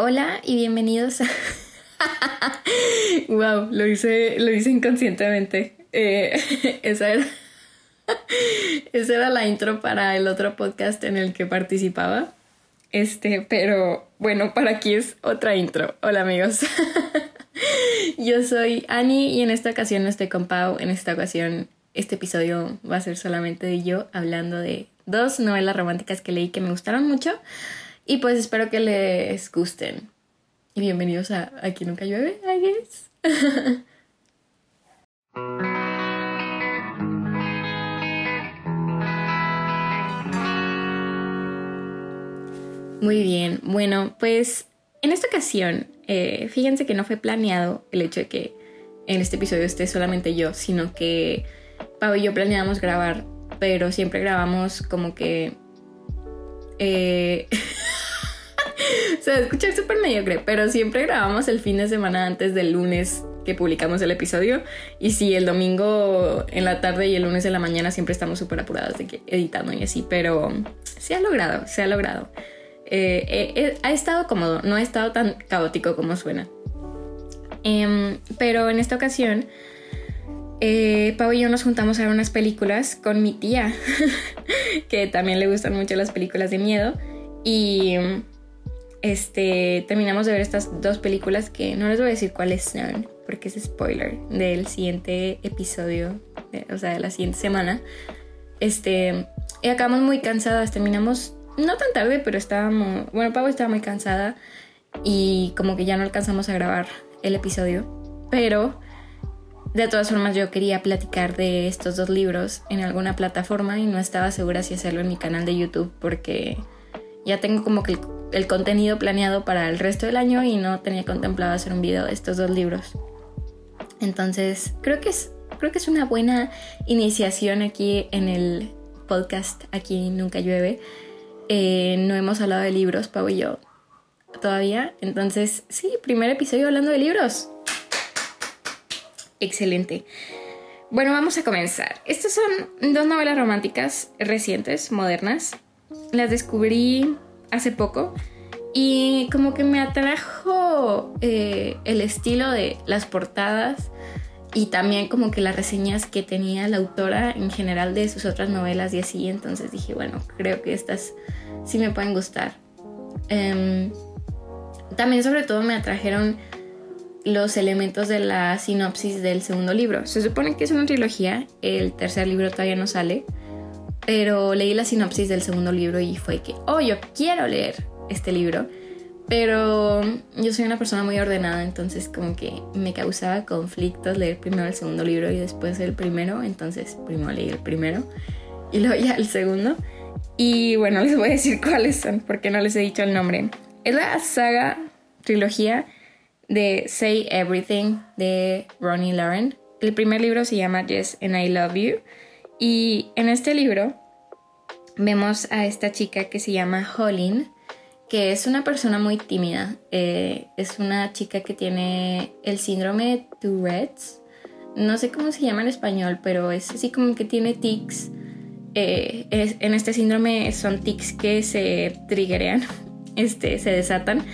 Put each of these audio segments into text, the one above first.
Hola y bienvenidos a... wow, lo hice, lo hice inconscientemente. Eh, esa era... esa era la intro para el otro podcast en el que participaba. Este, pero bueno, para aquí es otra intro. Hola amigos. Yo soy Ani y en esta ocasión no estoy con Pau. En esta ocasión este episodio va a ser solamente de yo hablando de dos novelas románticas que leí que me gustaron mucho y pues espero que les gusten. Y bienvenidos a Aquí Nunca Llueve, I guess. Muy bien, bueno, pues en esta ocasión, eh, fíjense que no fue planeado el hecho de que en este episodio esté solamente yo, sino que Pau y yo planeamos grabar, pero siempre grabamos como que... Eh, o sea, escuchar súper mediocre, pero siempre grabamos el fin de semana antes del lunes que publicamos el episodio. Y sí, el domingo en la tarde y el lunes en la mañana siempre estamos súper apurados de que editando y así, pero se ha logrado, se ha logrado. Eh, eh, eh, ha estado cómodo, no ha estado tan caótico como suena. Em, pero en esta ocasión, Pau y yo nos juntamos a ver unas películas con mi tía, que también le gustan mucho las películas de miedo. Y este, terminamos de ver estas dos películas que no les voy a decir cuáles son, porque es spoiler del siguiente episodio, o sea, de la siguiente semana. Este, y acabamos muy cansadas, terminamos no tan tarde, pero estábamos, bueno, Pau estaba muy cansada y como que ya no alcanzamos a grabar el episodio, pero de todas formas yo quería platicar de estos dos libros en alguna plataforma y no estaba segura si hacerlo en mi canal de YouTube porque ya tengo como que el, contenido planeado para el resto del año y no tenía contemplado hacer un video de estos dos libros. Entonces, creo que es, creo que es una buena iniciación aquí en el podcast, aquí nunca llueve. Eh, no hemos hablado de libros, Pau y yo, todavía. Entonces, sí, primer episodio hablando de libros. Excelente. Bueno, vamos a comenzar. Estas son dos novelas románticas recientes, modernas, las descubrí hace poco y como que me atrajo eh, el estilo de las portadas y también como que las reseñas que tenía la autora en general de sus otras novelas y así. Entonces dije, bueno, creo que estas sí me pueden gustar. Em, también sobre todo me atrajeron los elementos de la sinopsis del segundo libro. Se supone que es una trilogía, el tercer libro todavía no sale, pero leí la sinopsis del segundo libro y fue que, oh, yo quiero leer este libro. Pero yo soy una persona muy ordenada, entonces como que me causaba conflictos leer primero el segundo libro y después el primero. Entonces primero leí el primero y luego ya el segundo. Y bueno, les voy a decir cuáles son, porque no les he dicho el nombre. Es la saga, trilogía de Say Everything de Ronnie Lauren. El primer libro se llama Yes and I Love You. Y en este libro vemos a esta chica que se llama Holin, que es una persona muy tímida. Eh, es una chica que tiene el síndrome de Tourette's. No sé cómo se llama en español, pero es así como que tiene tics. Eh, en este síndrome son tics que se triggerean, este, se desatan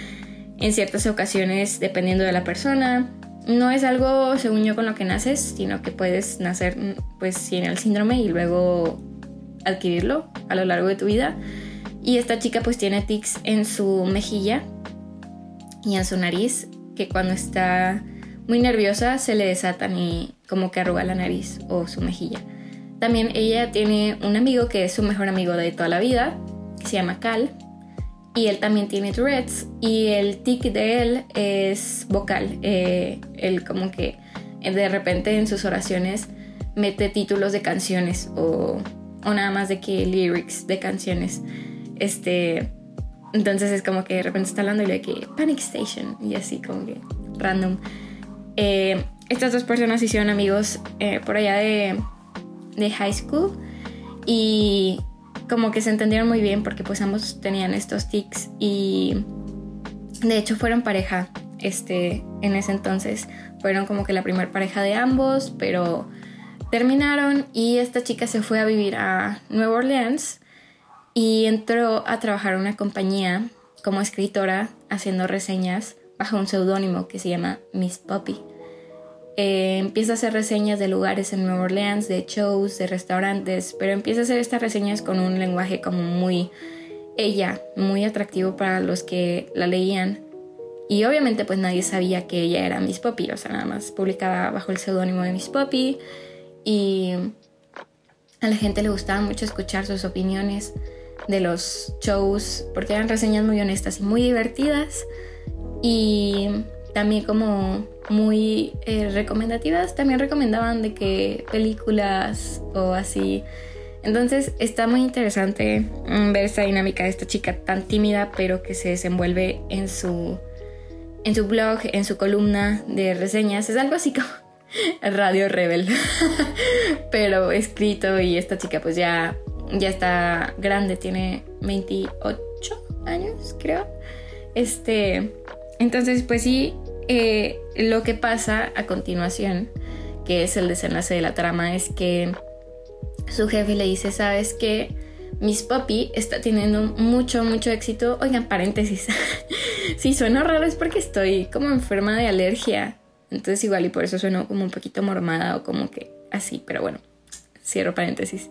en ciertas ocasiones dependiendo de la persona no es algo, según yo, con lo que naces, sino que puedes nacer, pues, sin el síndrome y luego adquirirlo a lo largo de tu vida. Y esta chica, pues, tiene tics en su mejilla y en su nariz, que cuando está muy nerviosa se le desatan y como que arruga la nariz o su mejilla. También ella tiene un amigo que es su mejor amigo de toda la vida, que se llama Cal, y él también tiene Tourette's y el tic de él es vocal. Eh, él como que de repente en sus oraciones mete títulos de canciones o, o nada más de que lyrics de canciones. Este, entonces es como que de repente está hablando y le que Panic Station y así como que random. Eh, estas dos personas hicieron amigos eh, por allá de, de high school y como que se entendieron muy bien porque pues ambos tenían estos tics y de hecho fueron pareja este en ese entonces fueron como que la primera pareja de ambos pero terminaron y esta chica se fue a vivir a Nueva Orleans y entró a trabajar en una compañía como escritora haciendo reseñas bajo un seudónimo que se llama Miss Poppy. Eh, empieza a hacer reseñas de lugares en Nueva Orleans, de shows, de restaurantes, pero empieza a hacer estas reseñas con un lenguaje como muy ella, muy atractivo para los que la leían. Y obviamente pues nadie sabía que ella era Miss Poppy, o sea, nada más publicaba bajo el seudónimo de Miss Poppy y a la gente le gustaba mucho escuchar sus opiniones de los shows porque eran reseñas muy honestas y muy divertidas y también como muy eh, recomendativas. También recomendaban de que películas o así. Entonces está muy interesante mm, ver esta dinámica de esta chica tan tímida pero que se desenvuelve en su en su blog, en su columna de reseñas. Es algo así como Radio Rebel, pero escrito y esta chica pues ya ya está grande, tiene 28 años, creo. Este, entonces, pues sí, eh, lo que pasa a continuación, que es el desenlace de la trama, es que su jefe le dice, ¿sabes qué? Miss Poppy está teniendo mucho, mucho éxito. Oigan, paréntesis. si suena raro es porque estoy como enferma de alergia. Entonces igual y por eso sueno como un poquito mormada o como que así, pero bueno, cierro paréntesis.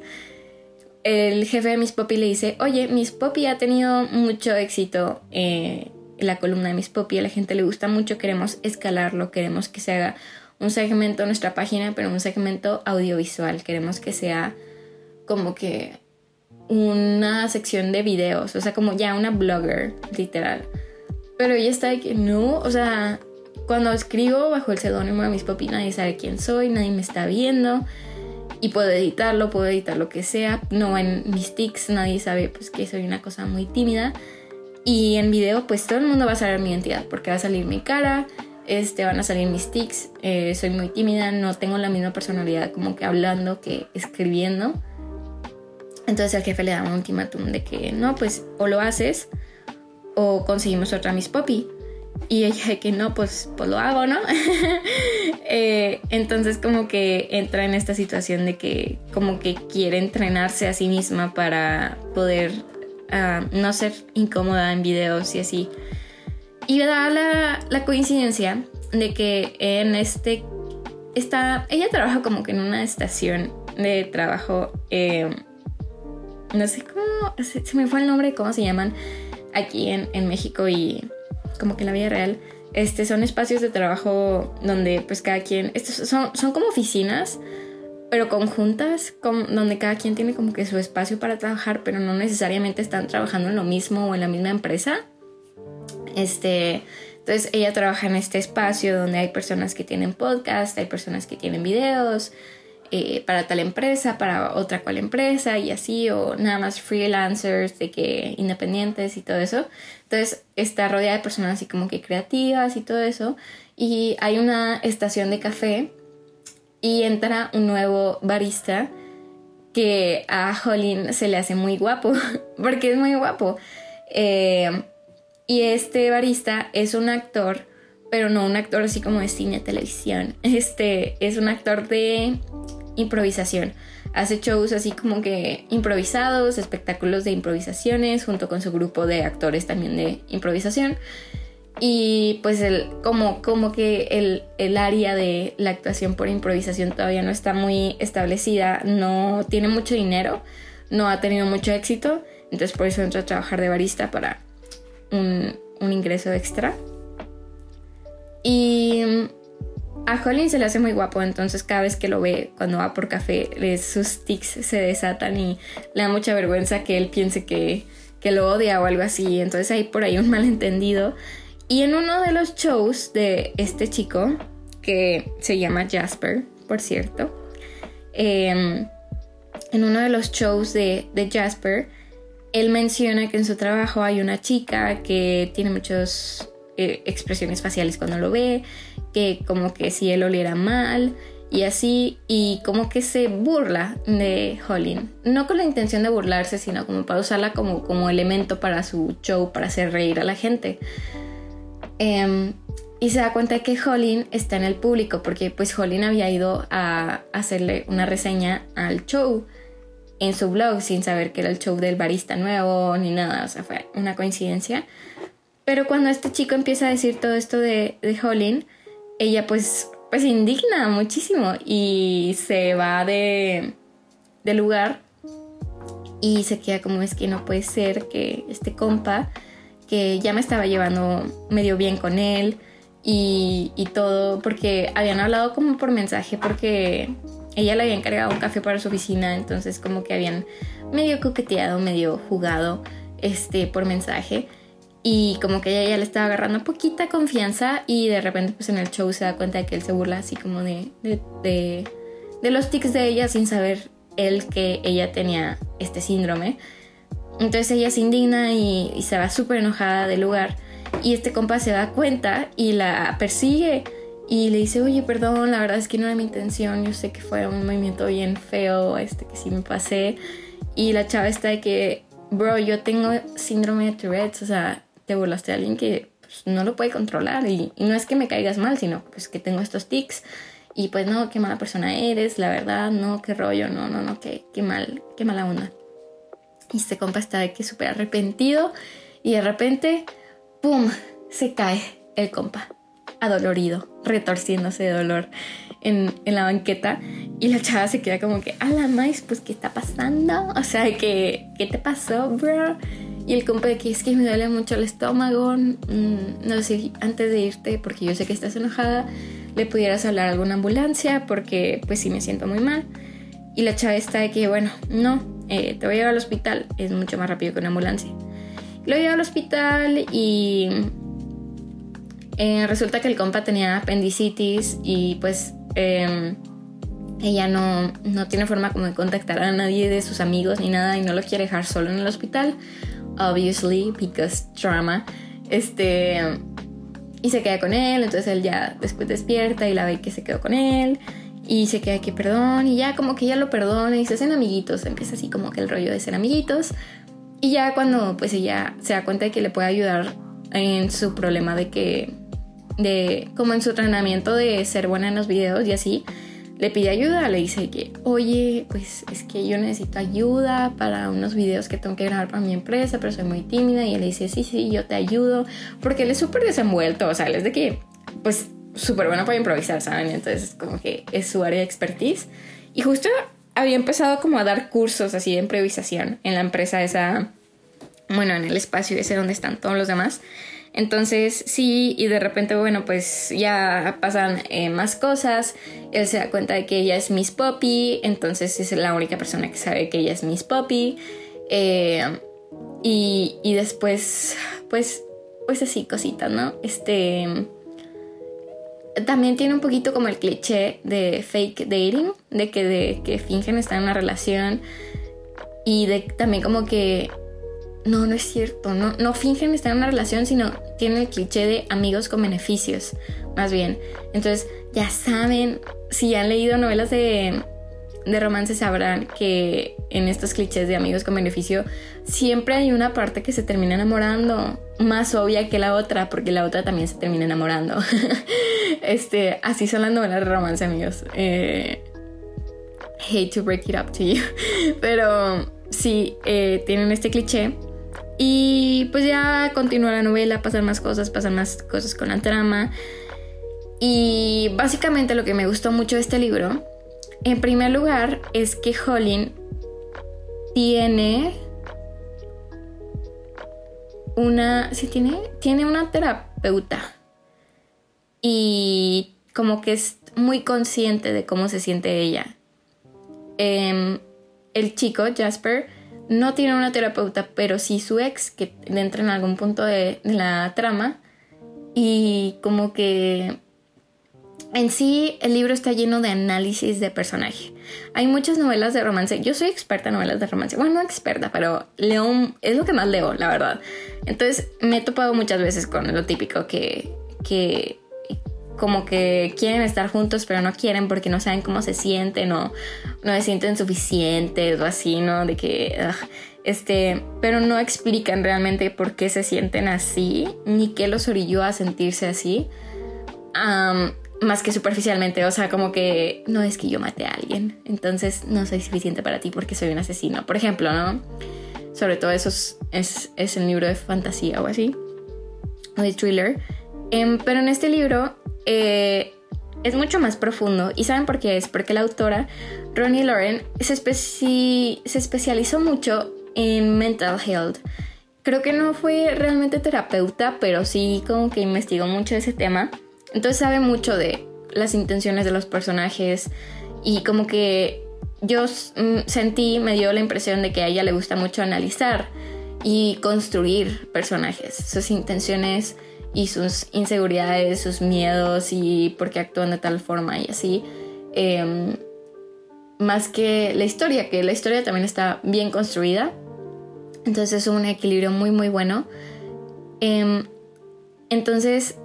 El jefe de Miss Poppy le dice, oye, Miss Poppy ha tenido mucho éxito eh, la columna de Miss Poppy, a la gente le gusta mucho, queremos escalarlo, queremos que se haga un segmento en nuestra página, pero un segmento audiovisual, queremos que sea como que una sección de videos, o sea, como ya una blogger, literal. Pero ella está de que no, o sea, cuando escribo bajo el seudónimo de Miss Poppy nadie sabe quién soy, nadie me está viendo y puedo editarlo, puedo editar lo que sea, no en mis tics, nadie sabe pues que soy una cosa muy tímida. Y en video, pues todo el mundo va a saber mi identidad, porque va a salir mi cara, este, van a salir mis tics, eh, soy muy tímida, no tengo la misma personalidad como que hablando que escribiendo. Entonces el jefe le da un ultimátum de que no, pues o lo haces o conseguimos otra Miss Poppy. Y ella de que no, pues, pues lo hago, ¿no? Eh, entonces como que entra en esta situación de que como que quiere entrenarse a sí misma para poder no ser incómoda en videos y así. Y da la, coincidencia de que en este... Está, ella trabaja como que en una estación de trabajo, eh, no sé cómo, se, me fue el nombre, cómo se llaman aquí en, en México y como que en la vida real. Este, son espacios de trabajo donde pues cada quien, estos son, son como oficinas pero conjuntas, donde cada quien tiene como que su espacio para trabajar, pero no necesariamente están trabajando en lo mismo o en la misma empresa. Este, entonces ella trabaja en este espacio donde hay personas que tienen podcast, hay personas que tienen videos eh, para tal empresa, para otra cual empresa y así, o nada más freelancers, de que independientes y todo eso. Entonces está rodeada de personas así como que creativas y todo eso. Y hay una estación de café y entra un nuevo barista que a Jolín se le hace muy guapo, porque es muy guapo. Eh, y este barista es un actor, pero no un actor así como de cine, televisión. Este es un actor de improvisación. Hace shows así como que improvisados, espectáculos de improvisaciones, junto con su grupo de actores también de improvisación. Y pues el, como, como que el, el, área de la actuación por improvisación todavía no está muy establecida, no tiene mucho dinero, no ha tenido mucho éxito, entonces por eso entra a trabajar de barista para un, un ingreso extra. Y a Colin se le hace muy guapo, entonces cada vez que lo ve cuando va por café, sus tics se desatan y le da mucha vergüenza que él piense que, que lo odia o algo así, entonces hay por ahí un malentendido. Y en uno de los shows de este chico, que se llama Jasper, por cierto, em, en uno de los shows de, Jasper, él menciona que en su trabajo hay una chica que tiene muchas eh, expresiones faciales cuando lo ve, que como que si él oliera mal y así, y como que se burla de Holly. No con la intención de burlarse, sino como para usarla como, como elemento para su show, para hacer reír a la gente. Em, y se da cuenta de que Holin está en el público porque pues Holin había ido a hacerle una reseña al show en su blog sin saber que era el show del barista nuevo ni nada, o sea, fue una coincidencia. Pero cuando este chico empieza a decir todo esto de, de ella pues, pues indigna muchísimo y se va de, del lugar y se queda como es que no puede ser que este compa, que ya me estaba llevando medio bien con él y, todo, porque habían hablado como por mensaje, porque ella le había encargado un café para su oficina, entonces como que habían medio coqueteado, medio jugado este, por mensaje. Y como que ella ya le estaba agarrando poquita confianza y de repente pues en el show se da cuenta de que él se burla así como de, de, de, los tics de ella sin saber él que ella tenía este síndrome. Entonces ella se indigna y, se va súper enojada del lugar y este compa se da cuenta y la persigue y le dice, oye, perdón, la verdad es que no era mi intención, yo sé que fue un movimiento bien feo, este que sí me pasé. Y la chava está de que, bro, yo tengo síndrome de Tourette, o sea, te burlaste de alguien que pues, no lo puede controlar y, no es que me caigas mal, sino pues que tengo estos tics y pues no, qué mala persona eres, la verdad, no, qué rollo, no, no, no, qué, qué mal, qué mala onda. Y este compa está de que súper arrepentido y de repente, ¡pum!, se cae el compa, adolorido, retorciéndose de dolor en, en la banqueta y la chava se queda como que, a la más, pues, ¿qué está pasando? O sea, que, ¿qué te pasó, bro? Y el compa de que es que me duele mucho el estómago. Mm, no sé antes de irte, porque yo sé que estás enojada, le pudieras hablar a alguna ambulancia, porque pues sí me siento muy mal. Y la chava está de que, bueno, no, eh, te voy a llevar al hospital, es mucho más rápido que una ambulancia. Lo llevo al hospital y eh, resulta que el compa tenía apendicitis y pues em, ella no, no tiene forma como de contactar a nadie de sus amigos ni nada y no lo quiere dejar solo en el hospital obviously, because trauma. Este. Y se queda con él, entonces él ya después despierta y la ve que se quedó con él. Y se queda que perdón, y ya como que ella lo perdona y se hacen amiguitos. Empieza así como que el rollo de ser amiguitos. Y ya cuando pues ella se da cuenta de que le puede ayudar en su problema de que. de. como en su entrenamiento de ser buena en los videos y así le pide ayuda, le dice que, oye, pues es que yo necesito ayuda para unos videos que tengo que grabar para mi empresa, pero soy muy tímida. Y él le dice, sí, sí, yo te ayudo, porque él es súper desenvuelto, o sea, él es de que, pues, súper bueno para improvisar, ¿saben? Entonces, como que es su área de expertise. Y justo había empezado como a dar cursos así de improvisación en la empresa esa, bueno, en el espacio ese donde están todos los demás. Entonces sí, y de repente, bueno, pues ya pasan eh, más cosas. Él se da cuenta de que ella es Miss Poppy, entonces es la única persona que sabe que ella es Miss Poppy. Eh, y, y, después, pues, pues así, cositas, ¿no? Este. También tiene un poquito como el cliché de fake dating, de que, de que fingen estar en una relación y de también como que no, no es cierto. No, no fingen estar en una relación, sino tienen el cliché de amigos con beneficios, más bien. Entonces, ya saben, si han leído novelas de, de romance, sabrán que en estos clichés de amigos con beneficio siempre hay una parte que se termina enamorando, más obvia que la otra, porque la otra también se termina enamorando. este, así son las novelas de romance, amigos. Eh, hate to break it up to you, pero sí, eh, tienen este cliché y pues ya continúa la novela, pasan más cosas, pasan más cosas con la trama. Y básicamente lo que me gustó mucho de este libro, en primer lugar, es que Holly tiene una. Sí, tiene. Tiene una terapeuta. Y como que es muy consciente de cómo se siente ella. Em, el chico, Jasper, no tiene una terapeuta, pero sí su ex, que entra en algún punto de, la trama. Y como que en sí, el libro está lleno de análisis de personaje. Hay muchas novelas de romance. Yo soy experta en novelas de romance. Bueno, no experta, pero leo, es lo que más leo, la verdad. Entonces, me he topado muchas veces con lo típico que, que como que quieren estar juntos pero no quieren porque no saben cómo se sienten o no se sienten suficientes o así, ¿no? De que, este, pero no explican realmente por qué se sienten así ni qué los orilló a sentirse así. Más que superficialmente, o sea, como que no es que yo mate a alguien, entonces no soy suficiente para ti porque soy un asesino, por ejemplo, ¿no? Sobre todo eso es, es, es el libro de fantasía o así. o de thriller. Em, pero en este libro eh, es mucho más profundo. ¿Y saben por qué es? Porque la autora, Ronnie Lauren, se, se especializó mucho en mental health. Creo que no fue realmente terapeuta, pero sí como que investigó mucho ese tema. Entonces sabe mucho de las intenciones de los personajes y como que yo mm, sentí, me dio la impresión de que a ella le gusta mucho analizar y construir personajes, sus intenciones y sus inseguridades, sus miedos y por qué actúan de tal forma y así. Em, más que la historia, que la historia también está bien construida. Entonces es un equilibrio muy muy bueno. Em, entonces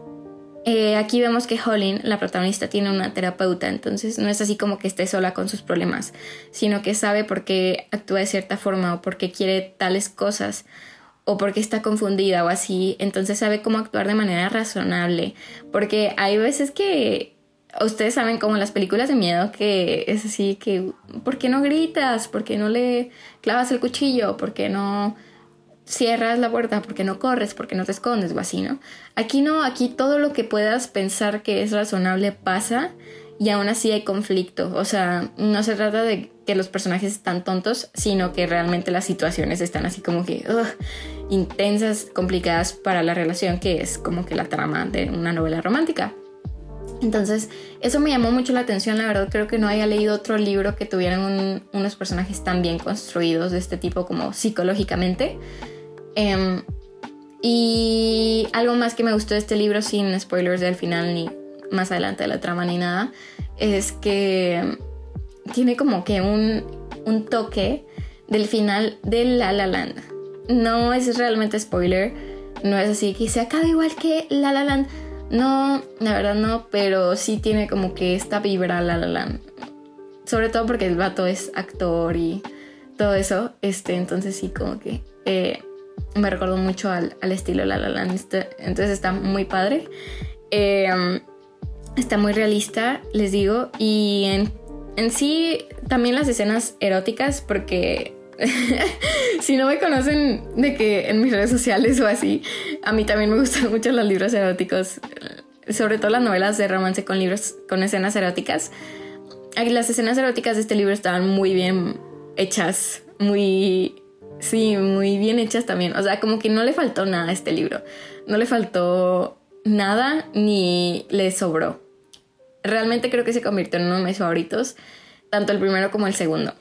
eh, aquí vemos que Holly, la protagonista, tiene una terapeuta, entonces no es así como que esté sola con sus problemas, sino que sabe por qué actúa de cierta forma o por qué quiere tales cosas o por qué está confundida o así, entonces sabe cómo actuar de manera razonable, porque hay veces que ustedes saben como en las películas de miedo que es así que ¿por qué no gritas? ¿Por qué no le clavas el cuchillo? ¿Por qué no cierras la puerta, porque no corres, porque no te escondes o así, ¿no? Aquí no, aquí todo lo que puedas pensar que es razonable pasa y aún así hay conflicto. O sea, no se trata de que los personajes están tontos, sino que realmente las situaciones están así como que intensas, complicadas para la relación que es como que la trama de una novela romántica. Entonces, eso me llamó mucho la atención, la verdad creo que no haya leído otro libro que tuvieran unos personajes tan bien construidos de este tipo como psicológicamente. Em, y algo más que me gustó de este libro, sin spoilers del final ni más adelante de la trama ni nada, es que tiene como que un, un toque del final de La La Land. No es realmente spoiler, no es así que se acaba igual que La La Land. No, la verdad no, pero sí tiene como que esta vibra La La Land. Sobre todo porque el vato es actor y todo eso. Este, entonces sí como que eh, me recordó mucho al, estilo La La Land. Este, entonces está muy padre. Em, está muy realista, les digo. Y en, en sí, también las escenas eróticas, porque si no me conocen de que en mis redes sociales o así, a mí también me gustan mucho los libros eróticos, sobre todo las novelas de romance con libros con escenas eróticas. Las escenas eróticas de este libro estaban muy bien hechas, muy Sí, muy bien hechas también. O sea, como que no le faltó nada a este libro. No le faltó nada ni le sobró. Realmente creo que se convirtió en uno de mis favoritos, tanto el primero como el segundo.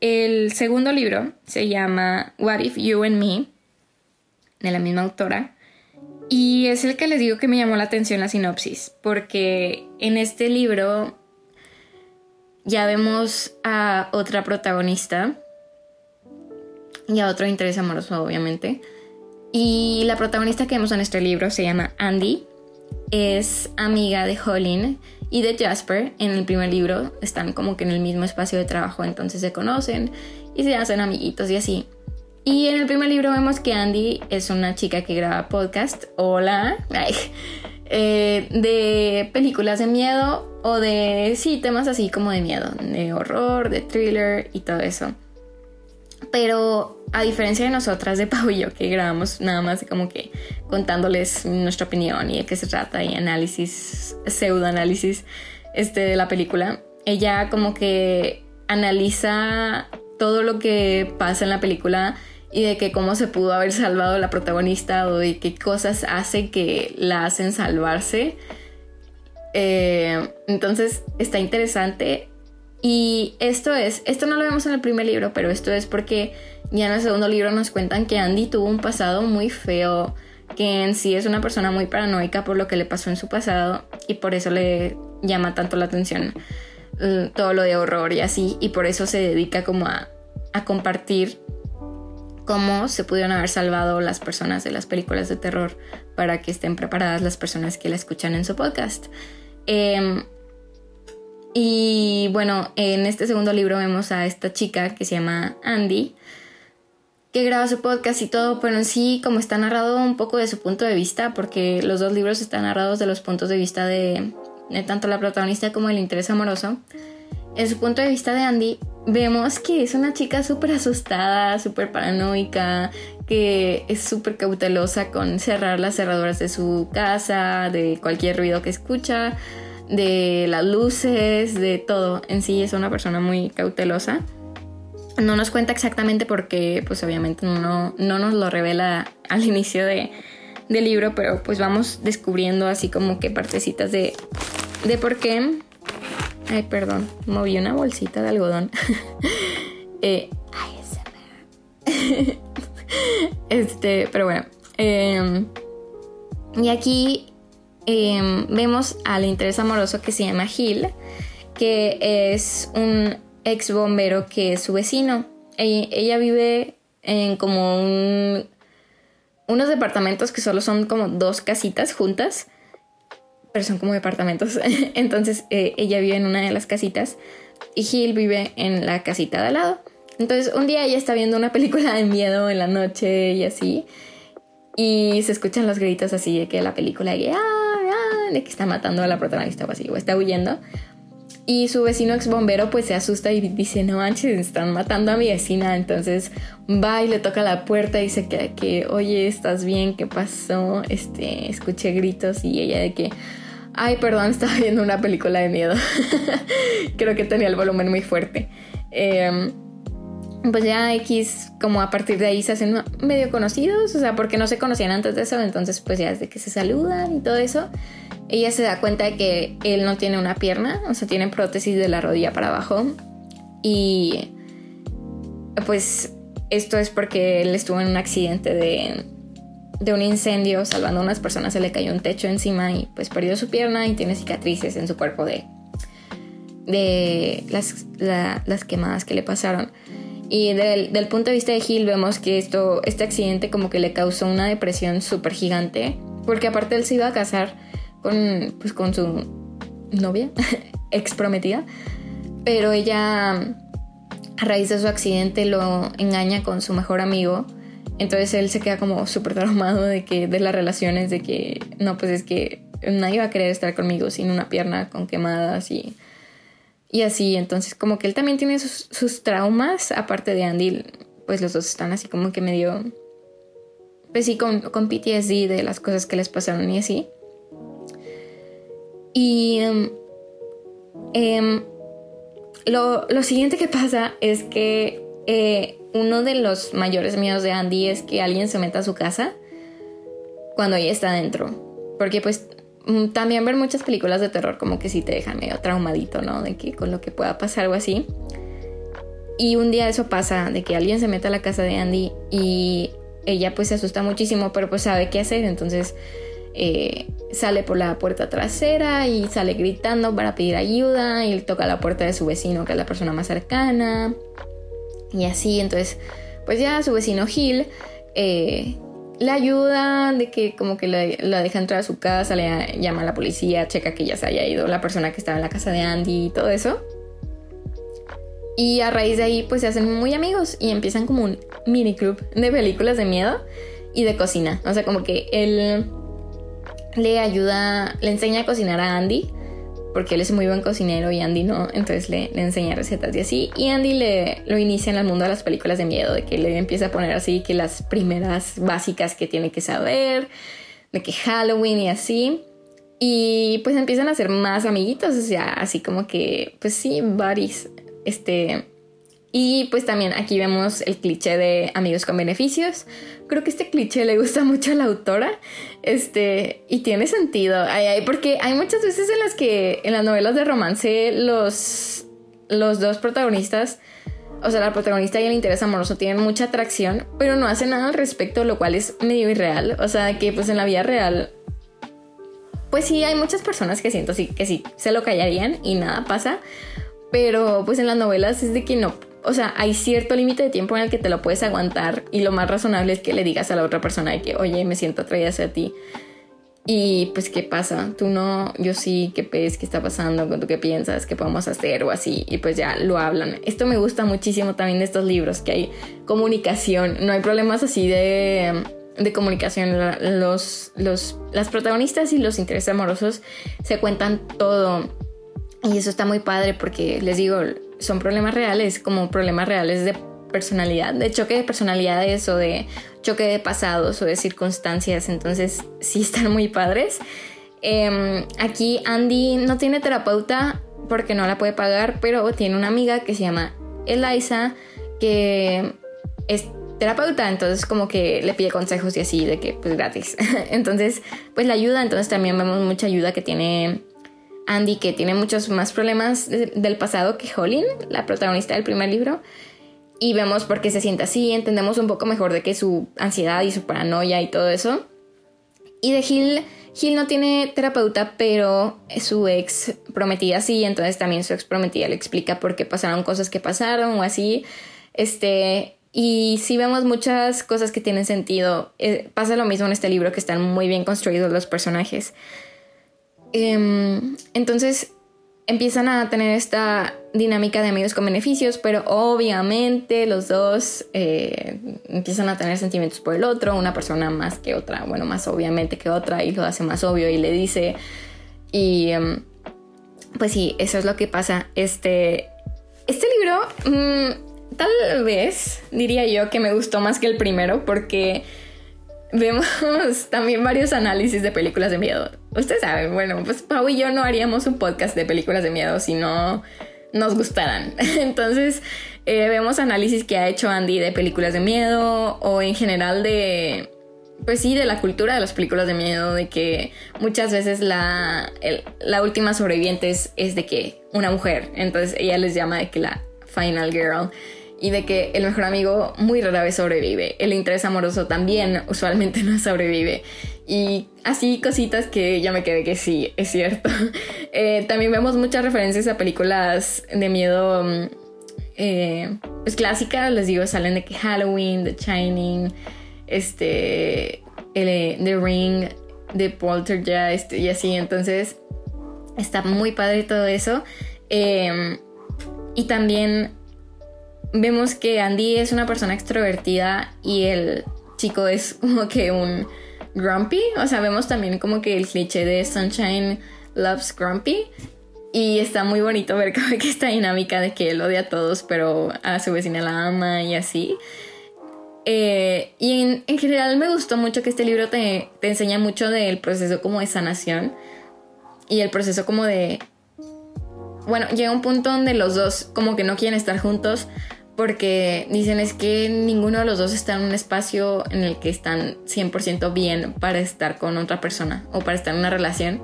El segundo libro se llama What If You and Me, de la misma autora, y es el que les digo que me llamó la atención la sinopsis, porque en este libro ya vemos a otra protagonista y a otro interés amoroso, obviamente. Y la protagonista que vemos en este libro se llama Andy. Es amiga de Holly y de Jasper. En el primer libro están como que en el mismo espacio de trabajo, entonces se conocen y se hacen amiguitos y así. Y en el primer libro vemos que Andy es una chica que graba podcast. Hola. Eh, de películas de miedo o de, sí, temas así como de miedo, de horror, de thriller y todo eso. Pero a diferencia de nosotras de Pau y yo que grabamos nada más como que contándoles nuestra opinión y de qué se trata y análisis, pseudoanálisis este, de la película, ella como que analiza todo lo que pasa en la película y de que cómo se pudo haber salvado la protagonista o de qué cosas hace que la hacen salvarse. Eh, entonces está interesante y esto es, esto no lo vemos en el primer libro, pero esto es porque ya en el segundo libro nos cuentan que Andy tuvo un pasado muy feo, que en sí es una persona muy paranoica por lo que le pasó en su pasado y por eso le llama tanto la atención mm, todo lo de horror y así, y por eso se dedica como a, a compartir cómo se pudieron haber salvado las personas de las películas de terror para que estén preparadas las personas que la escuchan en su podcast. Eh, y bueno, en este segundo libro vemos a esta chica que se llama Andy, que graba su podcast y todo, pero en sí como está narrado un poco de su punto de vista, porque los dos libros están narrados de los puntos de vista de, tanto la protagonista como el interés amoroso. En su punto de vista de Andy, vemos que es una chica súper asustada, súper paranoica, que es súper cautelosa con cerrar las cerraduras de su casa, de cualquier ruido que escucha, de las luces, de todo. En sí es una persona muy cautelosa. No nos cuenta exactamente porque, pues obviamente no, no nos lo revela al inicio de, del libro, pero pues vamos descubriendo así como que partecitas de, de por qué. Ay, perdón, moví una bolsita de algodón. eh, este, pero bueno. Em, y aquí em, vemos al interés amoroso que se llama Gil, que es un ex bombero que es su vecino. ella vive en como un, unos departamentos que solo son como dos casitas juntas, pero son como departamentos. Entonces eh, ella vive en una de las casitas y Gil vive en la casita de al lado. Entonces un día ella está viendo una película de miedo en la noche y así. Y se escuchan los gritos así de que la película ah, ah", de que está matando a la protagonista o así, o está huyendo. Y su vecino ex bombero pues se asusta y dice, no manches, están matando a mi vecina. Entonces va y le toca la puerta y dice que, que, oye, ¿estás bien? ¿Qué pasó? Este, escuché gritos y ella de que, ay, perdón, estaba viendo una película de miedo. Creo que tenía el volumen muy fuerte. Eh, pues ya X, como a partir de ahí se hacen medio conocidos, o sea, porque no se conocían antes de eso, entonces pues ya desde que se saludan y todo eso, ella se da cuenta de que él no tiene una pierna, o sea, tiene prótesis de la rodilla para abajo y pues esto es porque él estuvo en un accidente de, de un incendio salvando a unas personas, se le cayó un techo encima y pues perdió su pierna y tiene cicatrices en su cuerpo de, de las, las quemadas que le pasaron. Y del, punto de vista de Gil vemos que esto, este accidente como que le causó una depresión súper gigante, porque aparte él se iba a casar con, pues, con su novia, ex prometida, pero ella a raíz de su accidente lo engaña con su mejor amigo, entonces él se queda como súper traumado de que de las relaciones, de que no, pues es que nadie va a querer estar conmigo sin una pierna con quemadas y y así, entonces como que él también tiene sus, traumas, aparte de Andy, pues los dos están así como que medio, pues sí, con, con PTSD de las cosas que les pasaron y así. Y em, em, lo, siguiente que pasa es que eh, uno de los mayores miedos de Andy es que alguien se meta a su casa cuando ella está dentro. Porque pues Mm, también ver muchas películas de terror como que sí te dejan medio traumadito, ¿no? De que con lo que pueda pasar o así. Y un día eso pasa, de que alguien se mete a la casa de Andy y ella pues se asusta muchísimo, pero pues sabe qué hacer, entonces eh, sale por la puerta trasera y sale gritando para pedir ayuda y toca la puerta de su vecino, que es la persona más cercana. Y así, entonces pues ya su vecino Gil eh, le ayuda, de que como que la, deja entrar a su casa, le llama a la policía, checa que ya se haya ido la persona que estaba en la casa de Andy y todo eso. Y a raíz de ahí pues se hacen muy amigos y empiezan como un mini club de películas de miedo y de cocina. O sea, como que él le ayuda, le enseña a cocinar a Andy porque él es muy buen cocinero y Andy no, entonces le, enseña recetas y así. Y Andy le lo inicia en el mundo de las películas de miedo, de que le empieza a poner así que las primeras básicas que tiene que saber, de que Halloween y así. Y pues empiezan a ser más amiguitos, o sea, así como que, pues sí, buddies. Este, y pues también aquí vemos el cliché de amigos con beneficios. Creo que este cliché le gusta mucho a la autora. Este, y tiene sentido. porque hay muchas veces en las que en las novelas de romance los, los dos protagonistas, o sea, la protagonista y el interés amoroso tienen mucha atracción, pero no hacen nada al respecto, lo cual es medio irreal. O sea, que pues en la vida real pues sí, hay muchas personas que siento sí, que sí se lo callarían y nada pasa. Pero pues en las novelas es de que no, o sea, hay cierto límite de tiempo en el que te lo puedes aguantar y lo más razonable es que le digas a la otra persona que, oye, me siento atraída hacia ti. Y pues, ¿qué pasa? Tú no, yo sí, ¿qué ves? ¿Qué está pasando? ¿Tú qué piensas? ¿Qué podemos hacer? O así. Y pues ya lo hablan. Esto me gusta muchísimo también de estos libros, que hay comunicación. No hay problemas así de, de comunicación. Los, los, las protagonistas y los intereses amorosos se cuentan todo. Y eso está muy padre porque les digo, son problemas reales, como problemas reales de personalidad, de choque de personalidades o de choque de pasados o de circunstancias, entonces sí están muy padres. Em, aquí Andy no tiene terapeuta porque no la puede pagar, pero tiene una amiga que se llama Eliza, que es terapeuta, entonces como que le pide consejos y así, de que pues gratis. entonces, pues la ayuda, entonces también vemos mucha ayuda que tiene Andy, que tiene muchos más problemas del pasado que Holly, la protagonista del primer libro. Y vemos por qué se siente así, entendemos un poco mejor de que su ansiedad y su paranoia y todo eso. Y de Gil, Gil no tiene terapeuta, pero su ex prometida sí, entonces también su ex prometida le explica por qué pasaron cosas que pasaron o así. Este, y sí vemos muchas cosas que tienen sentido. Eh, pasa lo mismo en este libro, que están muy bien construidos los personajes. Em, entonces empiezan a tener esta dinámica de amigos con beneficios, pero obviamente los dos eh, empiezan a tener sentimientos por el otro, una persona más que otra, bueno, más obviamente que otra, y lo hace más obvio y le dice. Y em, pues sí, eso es lo que pasa. Este, este libro... Mm, tal vez diría yo que me gustó más que el primero porque vemos también varios análisis de películas de miedo. Ustedes saben, bueno, pues Pau y yo no haríamos un podcast de películas de miedo si no nos gustaran. Entonces, eh, vemos análisis que ha hecho Andy de películas de miedo o en general de, pues sí, de la cultura de las películas de miedo, de que muchas veces la, la última sobreviviente es, es de que una mujer, entonces ella les llama de que la final girl y de que el mejor amigo muy rara vez sobrevive. El interés amoroso también usualmente no sobrevive. Y así cositas que ya me quedé que sí, es cierto. Eh, también vemos muchas referencias a películas de miedo mm, eh, pues clásicas, les digo, salen de Halloween, The Shining, este, eh, The Ring, The Poltergeist y así. Entonces está muy padre todo eso. y también vemos que Andy es una persona extrovertida y el chico es como que un grumpy. O sea, vemos también como que el cliché de Sunshine loves grumpy. Y está muy bonito ver como que esta dinámica de que él odia a todos, pero a su vecina la ama y así. Eh, y en, en, general me gustó mucho que este libro te, te enseña mucho del proceso como de sanación y el proceso como de... Bueno, llega un punto donde los dos como que no quieren estar juntos, porque dicen es que ninguno de los dos está en un espacio en el que están 100% bien para estar con otra persona o para estar en una relación.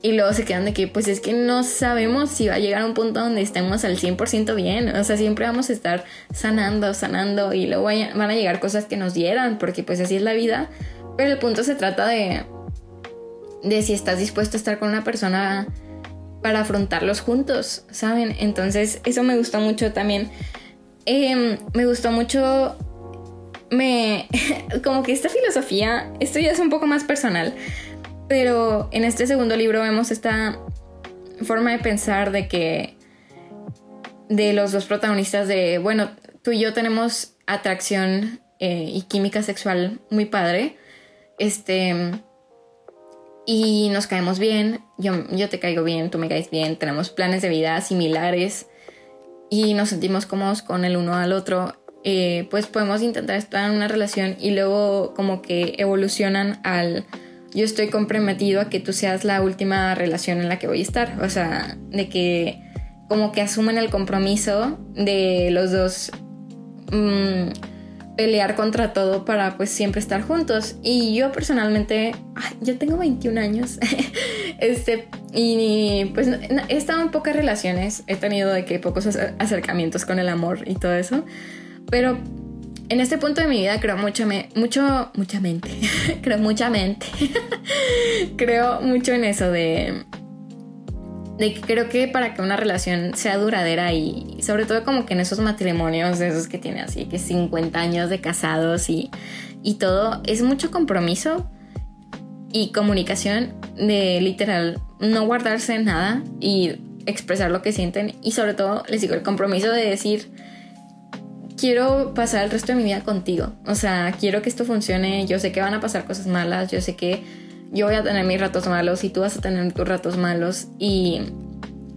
Y luego se quedan de que, pues es que no sabemos si va a llegar a un punto donde estemos al 100% bien. O sea, siempre vamos a estar sanando, sanando y luego van a llegar cosas que nos dieran, porque pues así es la vida. Pero el punto se trata de, de si estás dispuesto a estar con una persona para afrontarlos juntos, ¿saben? Entonces, eso me gusta mucho también Em, me gustó mucho. Me. como que esta filosofía. Esto ya es un poco más personal. Pero en este segundo libro vemos esta forma de pensar de que. De los dos protagonistas de. Bueno, tú y yo tenemos atracción eh, y química sexual muy padre. Este. Y nos caemos bien. Yo, yo te caigo bien, tú me caes bien. Tenemos planes de vida similares y nos sentimos cómodos con el uno al otro, eh, pues podemos intentar estar en una relación y luego como que evolucionan al yo estoy comprometido a que tú seas la última relación en la que voy a estar. O sea, de que como que asumen el compromiso de los dos mm, pelear contra todo para pues siempre estar juntos. Y yo personalmente, yo tengo 21 años, este, y pues he estado en pocas relaciones, he tenido de que pocos acercamientos con el amor y todo eso, pero en este punto de mi vida creo mucho, mucho, mucha mente, creo mucha mente, creo mucho en eso de de que creo que para que una relación sea duradera y sobre todo como que en esos matrimonios esos que tiene así que 50 años de casados y, y todo, es mucho compromiso y comunicación de literal no guardarse nada y expresar lo que sienten. Y sobre todo les digo el compromiso de decir quiero pasar el resto de mi vida contigo, o sea, quiero que esto funcione, yo sé que van a pasar cosas malas, yo sé que yo voy a tener mis ratos malos y tú vas a tener tus ratos malos y,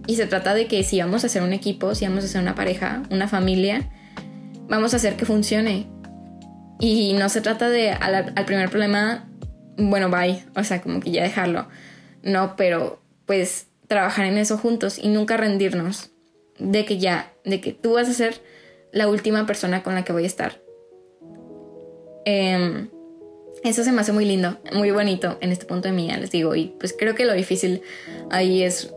y se trata de que si vamos a ser un equipo, si vamos a ser una pareja, una familia, vamos a hacer que funcione. Y no se trata de al, al primer problema, bueno, bye, o sea, como que ya dejarlo. No, pero pues trabajar en eso juntos y nunca rendirnos de que ya, de que tú vas a ser la última persona con la que voy a estar. Em, eso se me hace muy lindo, muy bonito en este punto de mi vida, les digo. Y pues creo que lo difícil ahí es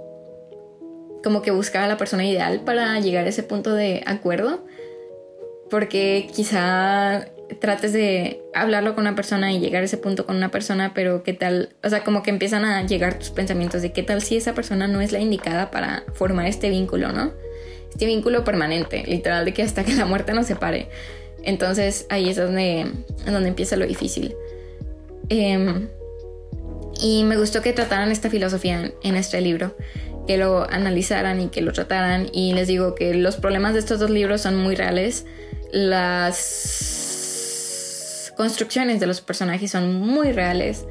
como que buscar a la persona ideal para llegar a ese punto de acuerdo. Porque quizá trates de hablarlo con una persona y llegar a ese punto con una persona, pero qué tal, o sea, como que empiezan a llegar tus pensamientos de qué tal si esa persona no es la indicada para formar este vínculo, ¿no? Este vínculo permanente, literal, de que hasta que la muerte nos separe. Entonces ahí es donde, donde empieza lo difícil. Em, y me gustó que trataran esta filosofía en, este libro, que lo analizaran y que lo trataran. Y les digo que los problemas de estos dos libros son muy reales. Las construcciones de los personajes son muy reales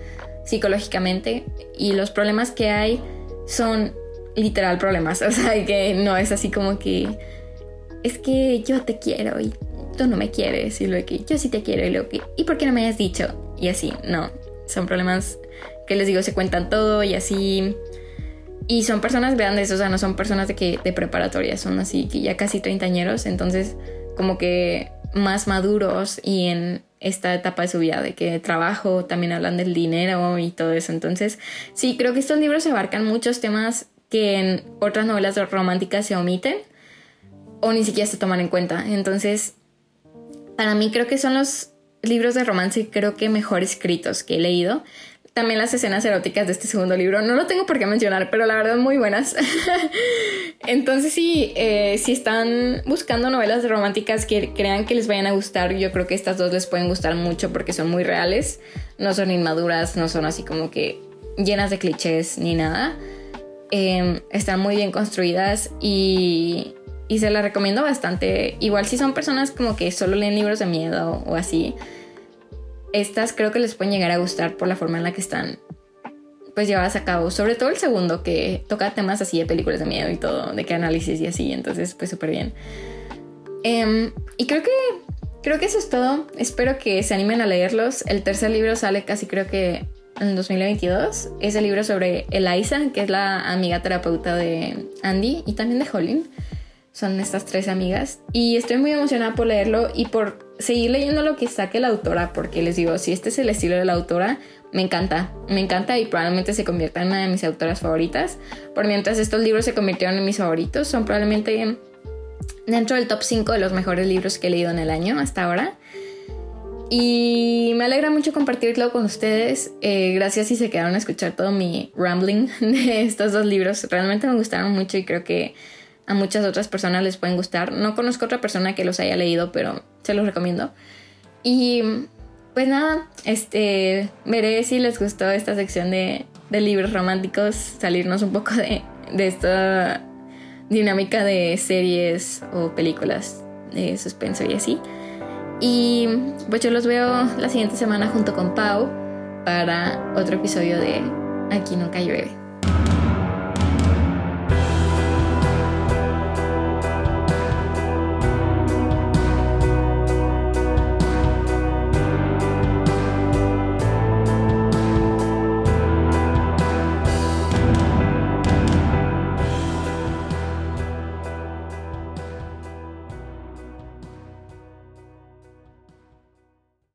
psicológicamente y los problemas que hay son literal problemas. O sea, que no es así como que es que yo te quiero y tú no me quieres y lo que yo sí te quiero y lo que y por qué no me has dicho y así, no, son problemas que les digo se cuentan todo y así y son personas grandes, o sea, no son personas de que de preparatoria, son así que ya casi treintañeros, entonces como que más maduros y en esta etapa de su vida de que trabajo, también hablan del dinero y todo eso. Entonces, sí, creo que estos libros abarcan muchos temas que en otras novelas románticas se omiten o ni siquiera se toman en cuenta. Entonces, para mí creo que son los libros de romance creo que mejor escritos que he leído. También las escenas eróticas de este segundo libro. No lo tengo por qué mencionar, pero la verdad muy buenas. Entonces sí, eh, si están buscando novelas románticas que crean que les vayan a gustar, yo creo que estas dos les pueden gustar mucho porque son muy reales. No son inmaduras, no son así como que llenas de clichés ni nada. Em, están muy bien construidas y y se la recomiendo bastante. Igual si son personas como que solo leen libros de miedo o así, estas creo que les pueden llegar a gustar por la forma en la que están pues llevadas a cabo. Sobre todo el segundo que toca temas así de películas de miedo y todo, de qué análisis y así. Entonces pues súper bien. Em, y creo que creo que eso es todo. Espero que se animen a leerlos. El tercer libro sale casi creo que en 2022. Es el libro sobre Eliza, que es la amiga terapeuta de Andy y también de Holly son estas tres amigas. Y estoy muy emocionada por leerlo y por seguir leyendo lo que saque la autora, porque les digo, si este es el estilo de la autora, me encanta, me encanta y probablemente se convierta en una de mis autoras favoritas. Por mientras estos libros se convirtieron en mis favoritos, son probablemente dentro del top 5 de los mejores libros que he leído en el año hasta ahora. Y me alegra mucho compartirlo con ustedes. Eh, gracias si se quedaron a escuchar todo mi rambling de estos dos libros. Realmente me gustaron mucho y creo que a muchas otras personas les pueden gustar. No conozco otra persona que los haya leído, pero se los recomiendo. Y pues nada, este veré si les gustó esta sección de, libros románticos, salirnos un poco de, de esta dinámica de series o películas de suspenso y así. Y pues yo los veo la siguiente semana junto con Pau para otro episodio de Aquí nunca llueve.